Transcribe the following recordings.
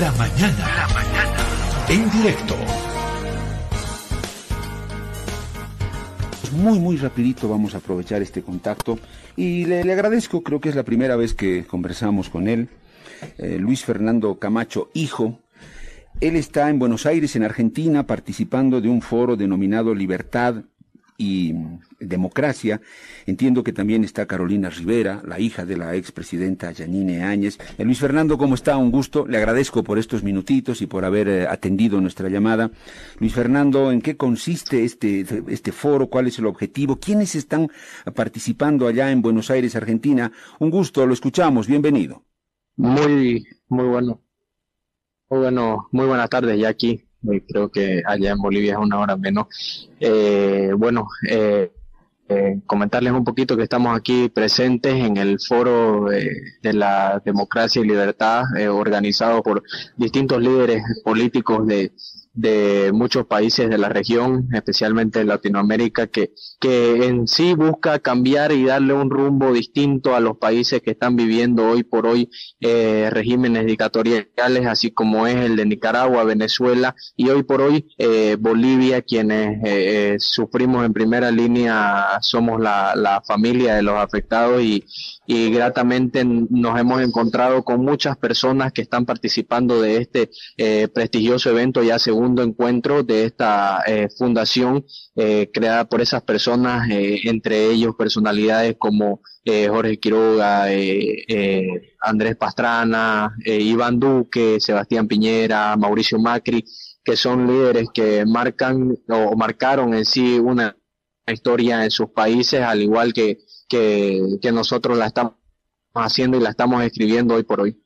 La mañana. La mañana. En directo. Muy, muy rapidito vamos a aprovechar este contacto y le, agradezco, creo que es la primera vez que conversamos con él, eh, Luis Fernando Camacho, hijo. Él está en Buenos Aires, en Argentina, participando de un foro denominado Libertad y democracia. Entiendo que también está Carolina Rivera, la hija de la expresidenta Yanine Áñez. Eh, Luis Fernando, ¿cómo está? Un gusto. Le agradezco por estos minutitos y por haber eh, atendido nuestra llamada. Luis Fernando, ¿en qué consiste este, este foro? ¿Cuál es el objetivo? ¿Quiénes están participando allá en Buenos Aires, Argentina? Un gusto, lo escuchamos. Bienvenido. Muy, muy bueno. Muy bueno, muy buenas tardes ya aquí creo que allá en Bolivia es una hora menos. Eh, bueno, eh, eh, comentarles un poquito que estamos aquí presentes en el foro de la democracia y libertad organizado por distintos líderes políticos de, de muchos países de la región, especialmente en Latinoamérica, que, que en sí busca cambiar y darle un rumbo distinto a los países que están viviendo hoy por hoy eh, regímenes dictatoriales, así como es el de Nicaragua, Venezuela y hoy por hoy eh, Bolivia, quienes eh, sufrimos en primera línea, somos la, la familia de los afectados y, y gratamente nos hemos encontrado con muchas personas que están participando de este eh, prestigioso evento, ya segundo encuentro de esta eh, fundación eh, creada por esas personas, entre ellos personalidades como Jorge Quiroga, Andrés Pastrana, Iván Duque, Sebastián Piñera, Mauricio Macri, que son líderes que marcan o marcaron en sí una historia en sus países, al igual que que, nosotros la estamos haciendo y la estamos escribiendo hoy por hoy.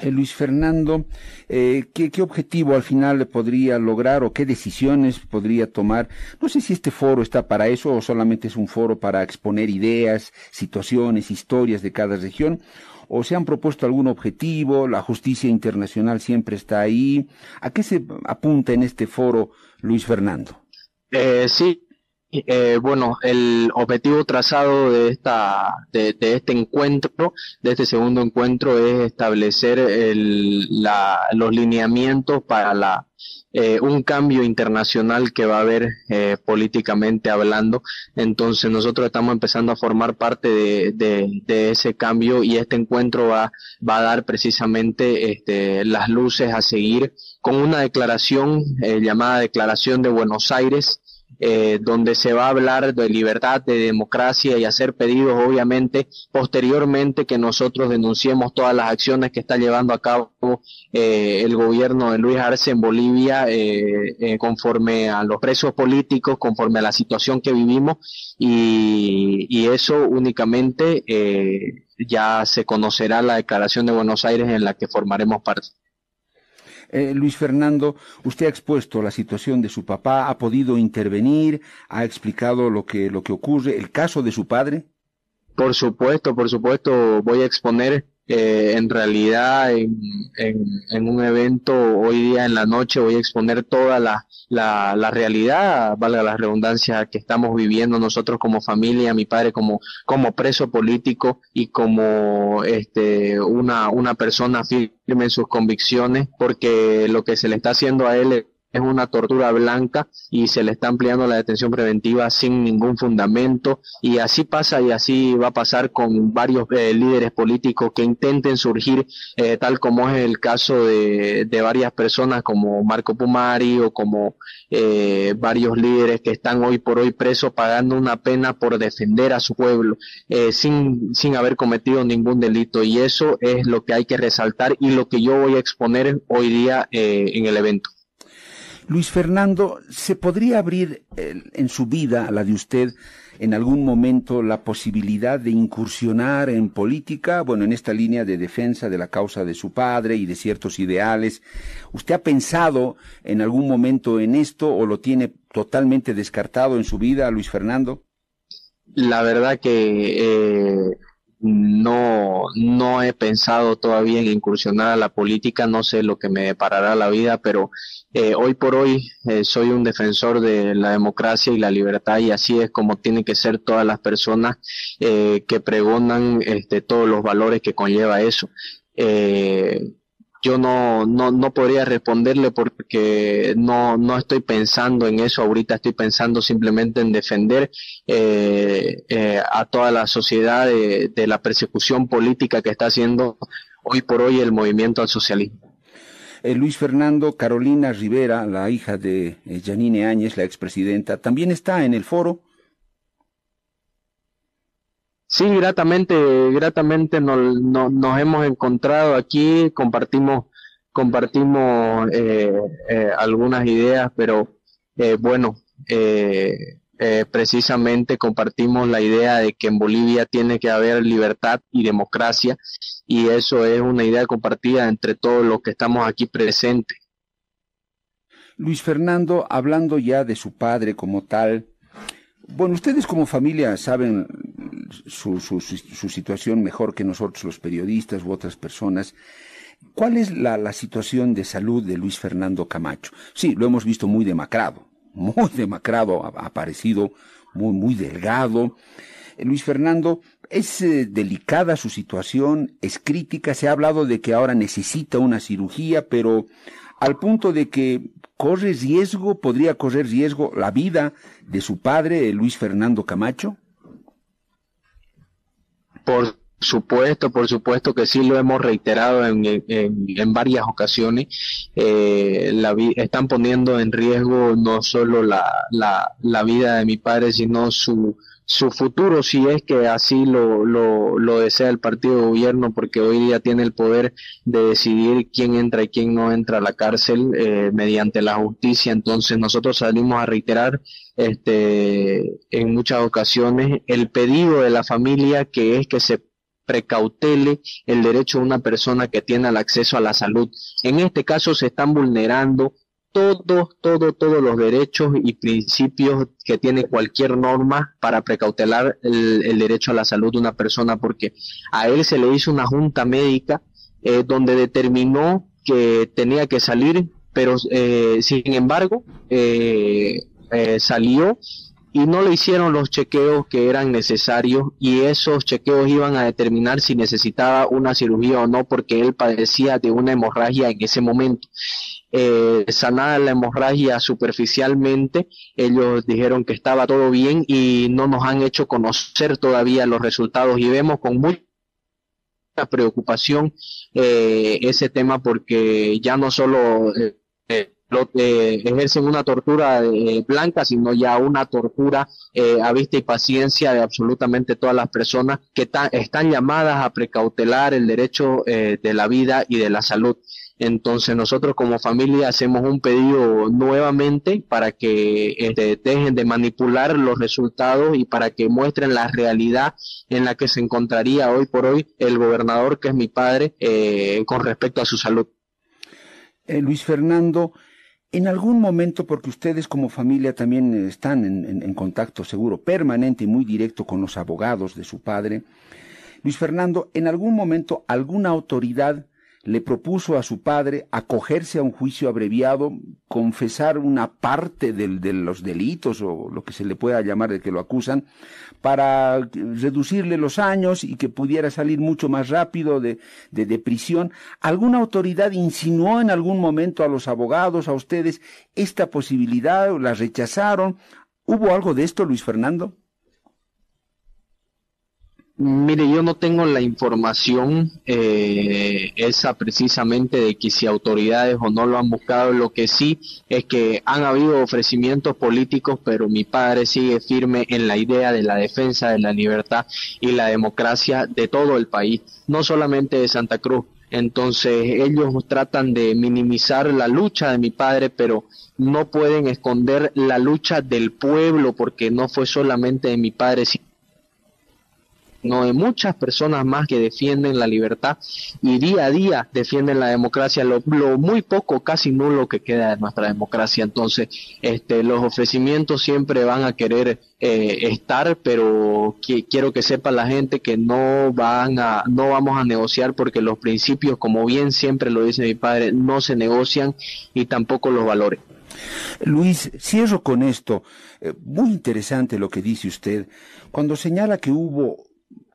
Eh, Luis Fernando, eh, ¿qué, ¿qué, objetivo al final podría lograr o qué decisiones podría tomar? No sé si este foro está para eso o solamente es un foro para exponer ideas, situaciones, historias de cada región, o se han propuesto algún objetivo, la justicia internacional siempre está ahí. ¿A qué se apunta en este foro, Luis Fernando? Eh, sí, eh, bueno, el objetivo trazado de esta, de, este encuentro, de este segundo encuentro, es establecer los lineamientos para la, eh, un cambio internacional que va a haber eh, políticamente hablando. Entonces nosotros estamos empezando a formar parte de, ese cambio y este encuentro va, va a dar precisamente este, las luces a seguir con una declaración llamada Declaración de Buenos Aires eh, donde se va a hablar de libertad, de democracia y hacer pedidos, obviamente, posteriormente que nosotros denunciemos todas las acciones que está llevando a cabo eh, el gobierno de Luis Arce en Bolivia eh, conforme a los presos políticos, conforme a la situación que vivimos y, y eso únicamente ya se conocerá la declaración de Buenos Aires en la que formaremos parte. Eh, Luis Fernando, usted ha expuesto la situación de su papá, ha podido intervenir, ha explicado lo que, lo que ocurre, el caso de su padre. Por supuesto, por supuesto, voy a exponer eh, en realidad en, en, un evento hoy día en la noche voy a exponer toda la, la, la, realidad, valga la redundancia, que estamos viviendo nosotros como familia, mi padre como, como preso político y como este, una, una persona firme en sus convicciones, porque lo que se le está haciendo a él es una tortura blanca y se le está ampliando la detención preventiva sin ningún fundamento y así pasa y así va a pasar con varios eh, líderes políticos que intenten surgir eh, tal como es el caso de, de, varias personas como Marco Pumari o como eh, varios líderes que están hoy por hoy presos pagando una pena por defender a su pueblo sin, sin haber cometido ningún delito y eso es lo que hay que resaltar y lo que yo voy a exponer hoy día en el evento. Luis Fernando, ¿se podría abrir en su vida, la de usted, en algún momento la posibilidad de incursionar en política, bueno, en esta línea de defensa de la causa de su padre y de ciertos ideales? ¿Usted ha pensado en algún momento en esto o lo tiene totalmente descartado en su vida, Luis Fernando? La verdad que eh, no, no he pensado todavía en incursionar a la política, no sé lo que me deparará la vida, pero eh, hoy por hoy eh, soy un defensor de la democracia y la libertad y así es como tienen que ser todas las personas eh, que pregonan este, todos los valores que conlleva eso. yo yo no, no, no podría responderle porque no, no estoy pensando en eso ahorita, estoy pensando simplemente en defender eh, eh, a toda la sociedad de, de la persecución política que está haciendo hoy por hoy el movimiento al socialismo. Eh, Luis Fernando, Carolina Rivera, la hija de eh, Janine Áñez, la expresidenta, también está en el foro. Sí, gratamente, gratamente nos, nos hemos encontrado aquí, compartimos, compartimos eh, algunas ideas, pero bueno, precisamente compartimos la idea de que en Bolivia tiene que haber libertad y democracia y eso es una idea compartida entre todos los que estamos aquí presentes. Luis Fernando, hablando ya de su padre como tal, bueno, ustedes como familia saben su, su, situación mejor que nosotros los periodistas u otras personas. ¿Cuál es la, la, situación de salud de Luis Fernando Camacho? Sí, lo hemos visto muy demacrado, muy demacrado, ha aparecido muy, muy delgado. Luis Fernando, es eh, delicada su situación, es crítica, se ha hablado de que ahora necesita una cirugía, pero al punto de que corre riesgo, podría correr riesgo la vida de su padre, Luis Fernando Camacho. Por supuesto, por supuesto que sí lo hemos reiterado en, en, varias ocasiones. Eh, están poniendo en riesgo no solo la, la, la vida de mi padre, sino su su futuro si es que así lo, lo, lo, desea el partido de gobierno porque hoy día tiene el poder de decidir quién entra y quién no entra a la cárcel eh, mediante la justicia entonces nosotros salimos a reiterar este en muchas ocasiones el pedido de la familia que es que se precautele el derecho de una persona que tiene el acceso a la salud. En este caso se están vulnerando todos, todos, todos los derechos y principios que tiene cualquier norma para precautelar el, derecho a la salud de una persona, porque a él se le hizo una junta médica eh, donde determinó que tenía que salir, pero eh, sin embargo eh, salió y no le hicieron los chequeos que eran necesarios y esos chequeos iban a determinar si necesitaba una cirugía o no porque él padecía de una hemorragia en ese momento eh, sanada la hemorragia superficialmente. Ellos dijeron que estaba todo bien y no nos han hecho conocer todavía los resultados y vemos con mucha preocupación eh, ese tema porque ya no solo eh, eh ejercen una tortura blanca, sino ya una tortura a vista y paciencia de absolutamente todas las personas que están llamadas a precautelar el derecho de la vida y de la salud. Entonces nosotros como familia hacemos un pedido nuevamente para que este, dejen de manipular los resultados y para que muestren la realidad en la que se encontraría hoy por hoy el gobernador, que es mi padre, eh, con respecto a su salud. Eh, Luis Fernando, en algún momento, porque ustedes como familia también están en, contacto seguro, permanente y muy directo con los abogados de su padre, Luis Fernando, en algún momento alguna autoridad le propuso a su padre acogerse a un juicio abreviado, confesar una parte de los delitos o lo que se le pueda llamar de que lo acusan, para reducirle los años y que pudiera salir mucho más rápido de, de, de prisión. ¿Alguna autoridad insinuó en algún momento a los abogados, a ustedes, esta posibilidad? ¿La rechazaron? ¿Hubo algo de esto, Luis Fernando? Mire, yo no tengo la información eh, esa precisamente de que si autoridades o no lo han buscado. Lo que sí es que han habido ofrecimientos políticos, pero mi padre sigue firme en la idea de la defensa de la libertad y la democracia de todo el país, no solamente de Santa Cruz. Entonces ellos tratan de minimizar la lucha de mi padre, pero no pueden esconder la lucha del pueblo porque no fue solamente de mi padre, no de muchas personas más que defienden la libertad y día a día defienden la democracia, lo, muy poco, casi nulo que queda de nuestra democracia. Entonces, este, los ofrecimientos siempre van a querer eh, estar, pero quiero que sepa la gente que no van a, no vamos a negociar porque los principios, como bien siempre lo dice mi padre, no se negocian y tampoco los valores. Luis, cierro con esto. Eh, muy interesante lo que dice usted. Cuando señala que hubo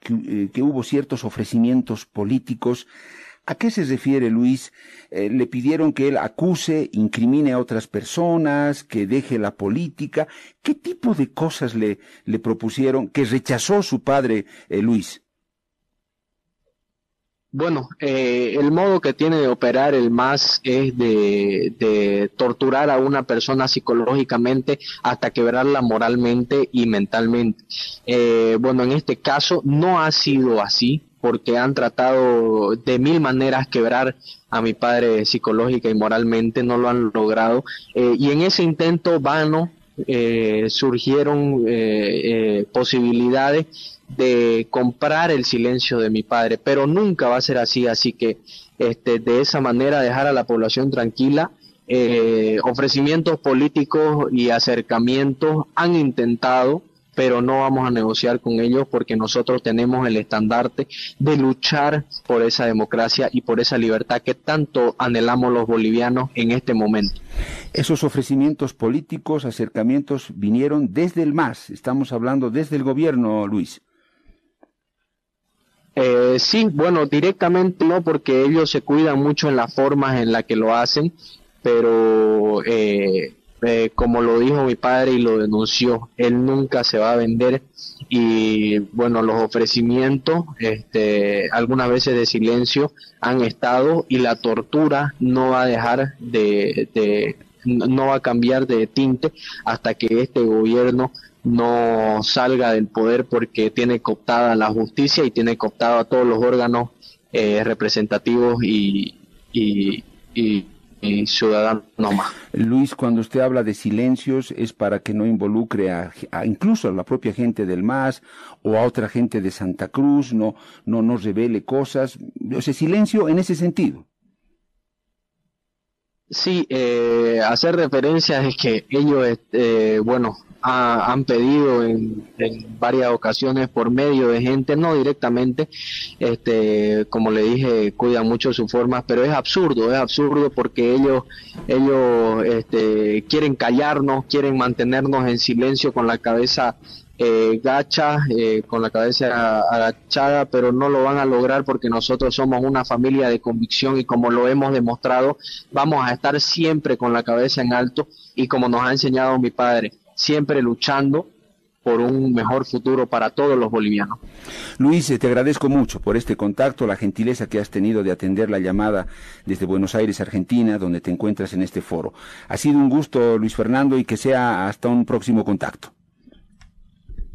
eh, que, hubo ciertos ofrecimientos políticos, ¿A qué se refiere Luis? Eh, ¿Le pidieron que él acuse, incrimine a otras personas, que deje la política? ¿Qué tipo de cosas le, le propusieron que rechazó su padre eh, Luis? Bueno, eh, el modo que tiene de operar el MAS es de, torturar a una persona psicológicamente hasta quebrarla moralmente y mentalmente. Eh, bueno, en este caso no ha sido así porque han tratado de mil maneras quebrar a mi padre psicológica y moralmente, no lo han logrado. Eh, y en ese intento vano surgieron posibilidades de comprar el silencio de mi padre, pero nunca va a ser así, así que este, de esa manera dejar a la población tranquila. Eh, ofrecimientos políticos y acercamientos han intentado, pero no vamos a negociar con ellos porque nosotros tenemos el estandarte de luchar por esa democracia y por esa libertad que tanto anhelamos los bolivianos en este momento. Esos ofrecimientos políticos, acercamientos vinieron desde el MAS, estamos hablando desde el gobierno, Luis. Eh, sí, bueno, directamente no, porque ellos se cuidan mucho en las formas en las que lo hacen, pero eh, eh, como lo dijo mi padre y lo denunció, él nunca se va a vender. Y bueno, los ofrecimientos, este, algunas veces de silencio han estado y la tortura no va a dejar de, de no va a cambiar de tinte hasta que este gobierno no salga del poder porque tiene cooptada la justicia y tiene cooptado a todos los órganos eh, representativos y, y, y, ciudadanos más. Luis, cuando usted habla de silencios es para que no involucre a, incluso a la propia gente del MAS o a otra gente de Santa Cruz, no, no nos revele cosas, o sea, silencio en ese sentido. Sí, eh, hacer referencia es que ellos, eh, bueno, han pedido en, varias ocasiones por medio de gente, no directamente, este, como le dije, cuidan mucho sus formas, pero es absurdo, es absurdo porque ellos, ellos este, quieren callarnos, quieren mantenernos en silencio con la cabeza eh, gacha, eh, con la cabeza agachada, pero no lo van a lograr porque nosotros somos una familia de convicción y como lo hemos demostrado, vamos a estar siempre con la cabeza en alto y como nos ha enseñado mi padre, siempre luchando por un mejor futuro para todos los bolivianos. Luis, te agradezco mucho por este contacto, la gentileza que has tenido de atender la llamada desde Buenos Aires, Argentina, donde te encuentras en este foro. Ha sido un gusto, Luis Fernando, y que sea hasta un próximo contacto.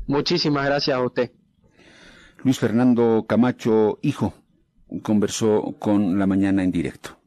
Muchísimas gracias a usted. Luis Fernando Camacho, hijo, conversó con la mañana en directo.